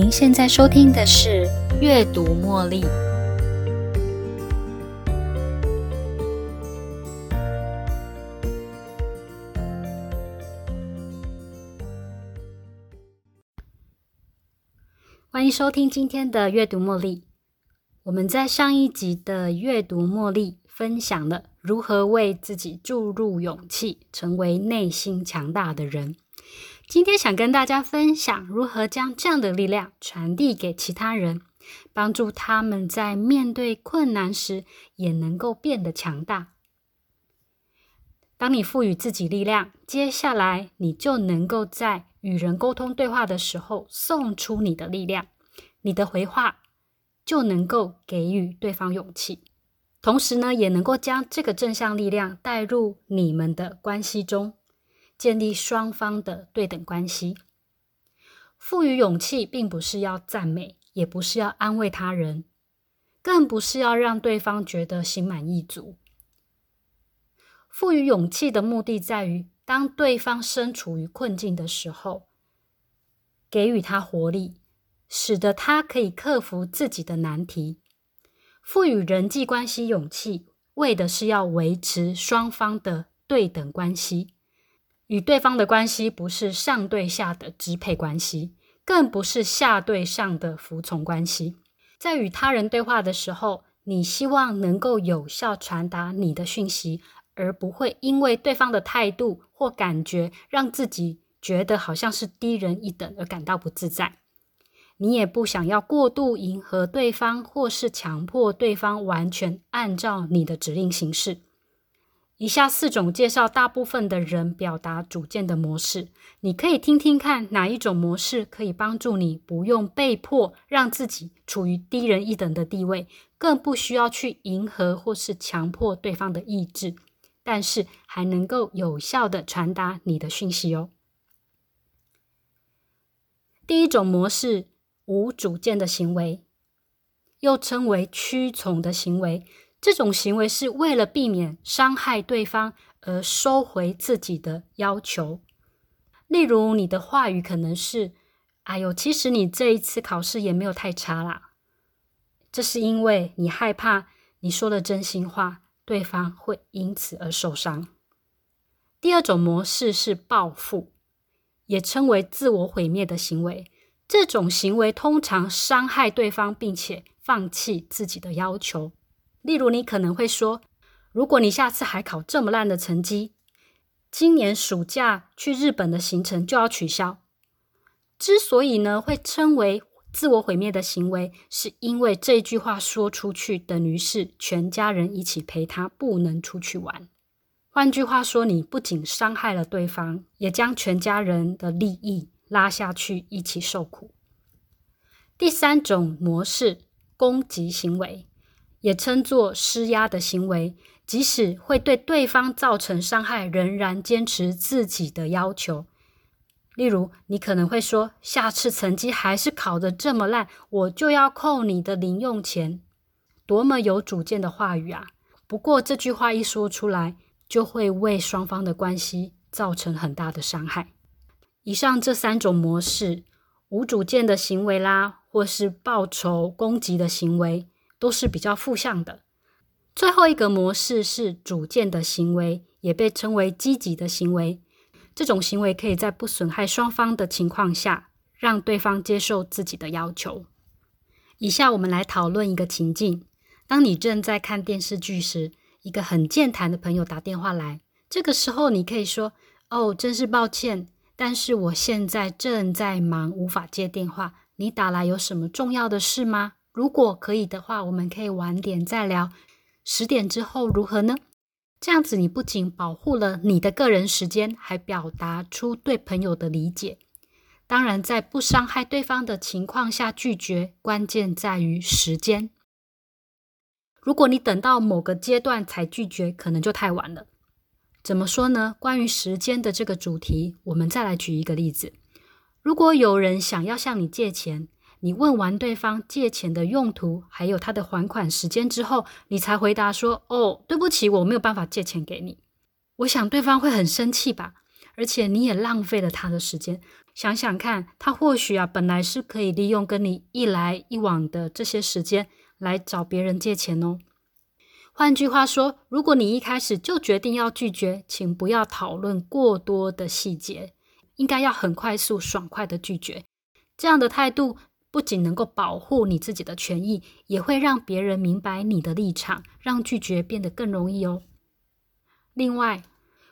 您现在收听的是《阅读茉莉》。欢迎收听今天的《阅读茉莉》。我们在上一集的《阅读茉莉》分享了如何为自己注入勇气，成为内心强大的人。今天想跟大家分享如何将这样的力量传递给其他人，帮助他们在面对困难时也能够变得强大。当你赋予自己力量，接下来你就能够在与人沟通对话的时候送出你的力量，你的回话就能够给予对方勇气，同时呢，也能够将这个正向力量带入你们的关系中。建立双方的对等关系。赋予勇气，并不是要赞美，也不是要安慰他人，更不是要让对方觉得心满意足。赋予勇气的目的在于，当对方身处于困境的时候，给予他活力，使得他可以克服自己的难题。赋予人际关系勇气，为的是要维持双方的对等关系。与对方的关系不是上对下的支配关系，更不是下对上的服从关系。在与他人对话的时候，你希望能够有效传达你的讯息，而不会因为对方的态度或感觉让自己觉得好像是低人一等而感到不自在。你也不想要过度迎合对方，或是强迫对方完全按照你的指令行事。以下四种介绍大部分的人表达主见的模式，你可以听听看哪一种模式可以帮助你不用被迫让自己处于低人一等的地位，更不需要去迎合或是强迫对方的意志，但是还能够有效的传达你的讯息哦。第一种模式，无主见的行为，又称为屈从的行为。这种行为是为了避免伤害对方而收回自己的要求。例如，你的话语可能是：“哎呦，其实你这一次考试也没有太差啦。”这是因为你害怕你说的真心话，对方会因此而受伤。第二种模式是报复，也称为自我毁灭的行为。这种行为通常伤害对方，并且放弃自己的要求。例如，你可能会说：“如果你下次还考这么烂的成绩，今年暑假去日本的行程就要取消。”之所以呢会称为自我毁灭的行为，是因为这句话说出去，等于是全家人一起陪他不能出去玩。换句话说，你不仅伤害了对方，也将全家人的利益拉下去，一起受苦。第三种模式，攻击行为。也称作施压的行为，即使会对对方造成伤害，仍然坚持自己的要求。例如，你可能会说：“下次成绩还是考得这么烂，我就要扣你的零用钱。”多么有主见的话语啊！不过这句话一说出来，就会为双方的关系造成很大的伤害。以上这三种模式，无主见的行为啦，或是报仇攻击的行为。都是比较负向的。最后一个模式是主见的行为，也被称为积极的行为。这种行为可以在不损害双方的情况下，让对方接受自己的要求。以下我们来讨论一个情境：当你正在看电视剧时，一个很健谈的朋友打电话来。这个时候，你可以说：“哦，真是抱歉，但是我现在正在忙，无法接电话。你打来有什么重要的事吗？”如果可以的话，我们可以晚点再聊。十点之后如何呢？这样子，你不仅保护了你的个人时间，还表达出对朋友的理解。当然，在不伤害对方的情况下拒绝，关键在于时间。如果你等到某个阶段才拒绝，可能就太晚了。怎么说呢？关于时间的这个主题，我们再来举一个例子：如果有人想要向你借钱。你问完对方借钱的用途，还有他的还款时间之后，你才回答说：“哦，对不起，我没有办法借钱给你。”我想对方会很生气吧，而且你也浪费了他的时间。想想看，他或许啊，本来是可以利用跟你一来一往的这些时间来找别人借钱哦。换句话说，如果你一开始就决定要拒绝，请不要讨论过多的细节，应该要很快速、爽快的拒绝。这样的态度不仅能够保护你自己的权益，也会让别人明白你的立场，让拒绝变得更容易哦。另外，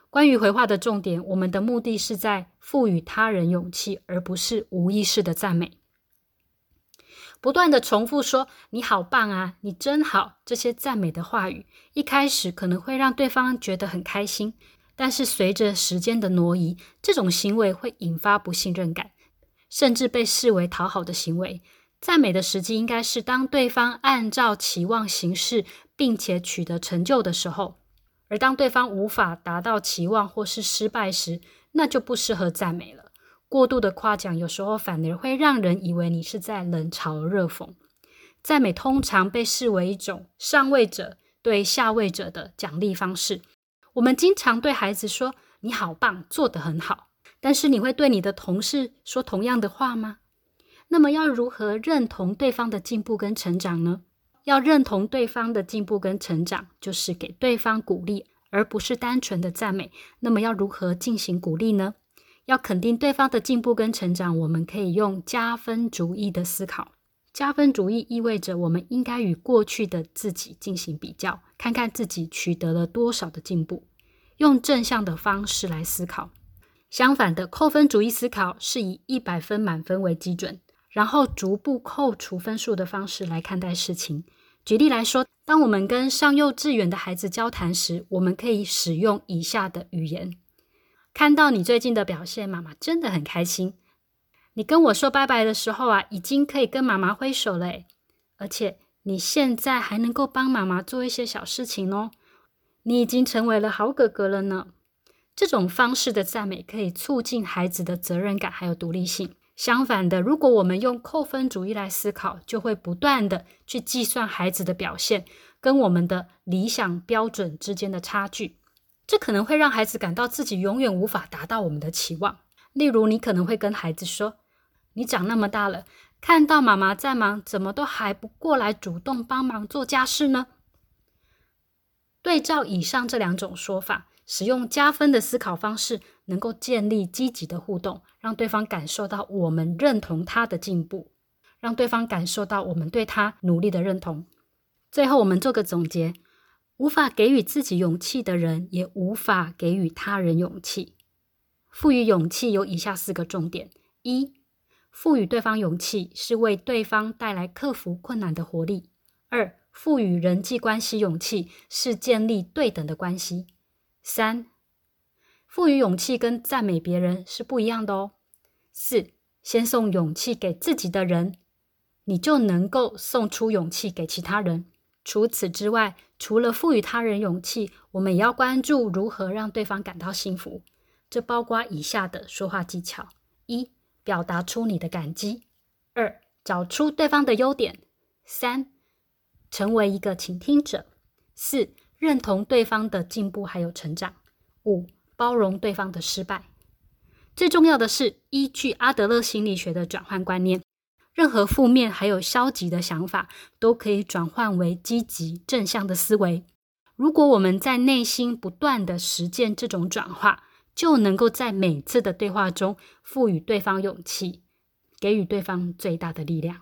关于回话的重点，我们的目的是在赋予他人勇气，而不是无意识的赞美。不断的重复说“你好棒啊，你真好”这些赞美的话语，一开始可能会让对方觉得很开心，但是随着时间的挪移，这种行为会引发不信任感，甚至被视为讨好的行为。赞美的时机应该是当对方按照期望行事，并且取得成就的时候，而当对方无法达到期望或是失败时，那就不适合赞美了。过度的夸奖有时候反而会让人以为你是在冷嘲热讽。赞美通常被视为一种上位者对下位者的奖励方式。我们经常对孩子说：“你好棒，做得很好。”但是你会对你的同事说同样的话吗？那么要如何认同对方的进步跟成长呢？要认同对方的进步跟成长，就是给对方鼓励，而不是单纯的赞美。那么要如何进行鼓励呢？要肯定对方的进步跟成长，我们可以用加分主义的思考。加分主义意味着我们应该与过去的自己进行比较，看看自己取得了多少的进步，用正向的方式来思考。相反的，扣分主义思考是以一百分满分为基准，然后逐步扣除分数的方式来看待事情。举例来说，当我们跟上幼稚园的孩子交谈时，我们可以使用以下的语言。看到你最近的表现，妈妈真的很开心。你跟我说拜拜的时候啊，已经可以跟妈妈挥手了，而且你现在还能够帮妈妈做一些小事情哦。你已经成为了好哥哥了呢。这种方式的赞美可以促进孩子的责任感还有独立性。相反的，如果我们用扣分主义来思考，就会不断的去计算孩子的表现跟我们的理想标准之间的差距。这可能会让孩子感到自己永远无法达到我们的期望。例如，你可能会跟孩子说：“你长那么大了，看到妈妈在忙，怎么都还不过来主动帮忙做家事呢？”对照以上这两种说法，使用加分的思考方式，能够建立积极的互动，让对方感受到我们认同他的进步，让对方感受到我们对他努力的认同。最后，我们做个总结。无法给予自己勇气的人，也无法给予他人勇气。赋予勇气有以下四个重点：一、赋予对方勇气是为对方带来克服困难的活力；二、赋予人际关系勇气是建立对等的关系；三、赋予勇气跟赞美别人是不一样的哦；四、先送勇气给自己的人，你就能够送出勇气给其他人。除此之外，除了赋予他人勇气，我们也要关注如何让对方感到幸福。这包括以下的说话技巧：一、表达出你的感激；二、找出对方的优点；三、成为一个倾听者；四、认同对方的进步还有成长；五、包容对方的失败。最重要的是，依据阿德勒心理学的转换观念。任何负面还有消极的想法，都可以转换为积极正向的思维。如果我们在内心不断的实践这种转化，就能够在每次的对话中赋予对方勇气，给予对方最大的力量。